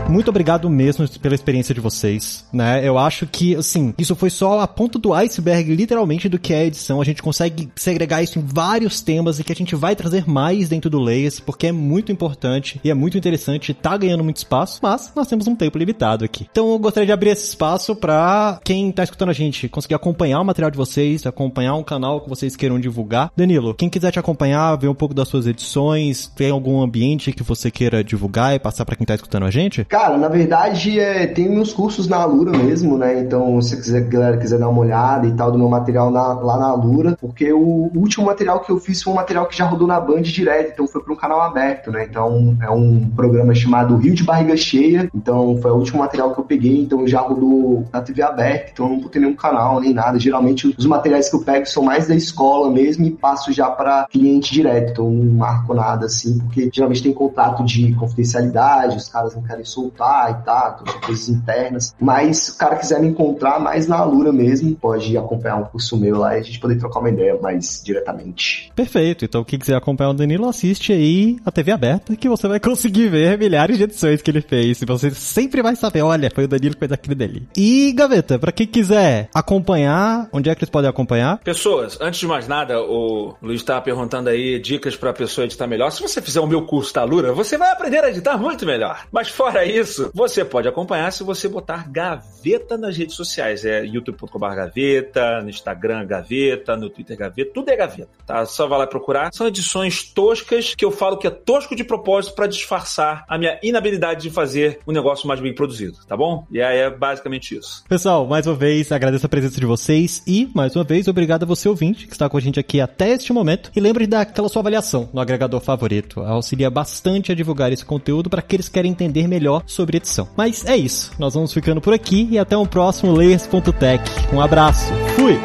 Muito obrigado mesmo pela experiência de vocês, né? Eu acho que, assim, isso foi só a ponta do iceberg, literalmente, do que é a edição. A gente consegue segregar isso em vários temas e que a gente vai trazer mais dentro do Layers, porque é muito importante e é muito interessante, tá ganhando muito espaço, mas nós temos um tempo limitado aqui. Então eu gostaria de abrir esse espaço para quem tá escutando a gente conseguir acompanhar o material de vocês, acompanhar um canal que vocês queiram divulgar. Danilo, quem quiser te acompanhar, ver um pouco das suas edições, tem algum ambiente que você queira divulgar e passar para quem tá escutando a gente? Cara, na verdade, é, tem meus cursos na Alura mesmo, né? Então, se quiser, galera quiser dar uma olhada e tal do meu material na, lá na Alura, porque o último material que eu fiz foi um material que já rodou na Band direto, então foi para um canal aberto, né? Então, é um programa chamado Rio de Barriga Cheia, então foi o último material que eu peguei, então já rodou na TV aberta, então eu não ter nenhum canal nem nada. Geralmente, os materiais que eu pego são mais da escola mesmo e passo já para cliente direto, então não marco nada assim, porque geralmente tem contrato de confidencialidade, os caras não querem soltar voltar e tal, tá, coisas internas. Mas se o cara quiser me encontrar mais na Alura mesmo, pode acompanhar um curso meu lá e a gente poder trocar uma ideia mais diretamente. Perfeito. Então, quem quiser acompanhar o Danilo, assiste aí a TV aberta que você vai conseguir ver milhares de edições que ele fez. E você sempre vai saber, olha, foi o Danilo que fez aquele dele. E, Gaveta, para quem quiser acompanhar, onde é que eles podem acompanhar? Pessoas, antes de mais nada, o Luiz estava perguntando aí dicas para a pessoa editar melhor. Se você fizer o meu curso da Alura, você vai aprender a editar muito melhor. Mas fora isso, isso, você pode acompanhar se você botar Gaveta nas redes sociais. É youtube.com.br Gaveta, no Instagram Gaveta, no Twitter Gaveta, tudo é Gaveta, tá? Só vai lá procurar. São edições toscas que eu falo que é tosco de propósito para disfarçar a minha inabilidade de fazer um negócio mais bem produzido, tá bom? E aí é basicamente isso. Pessoal, mais uma vez agradeço a presença de vocês e, mais uma vez, obrigado a você ouvinte que está com a gente aqui até este momento. E lembre daquela sua avaliação no agregador favorito. Auxilia bastante a divulgar esse conteúdo para aqueles que querem entender melhor sobre edição. Mas é isso, nós vamos ficando por aqui e até um próximo Layers.tech. Um abraço, fui!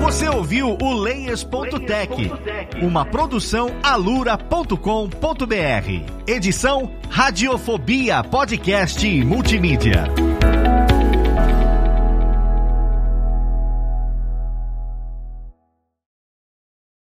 Você ouviu o Layers.tech, uma produção alura.com.br. Edição Radiofobia Podcast e Multimídia.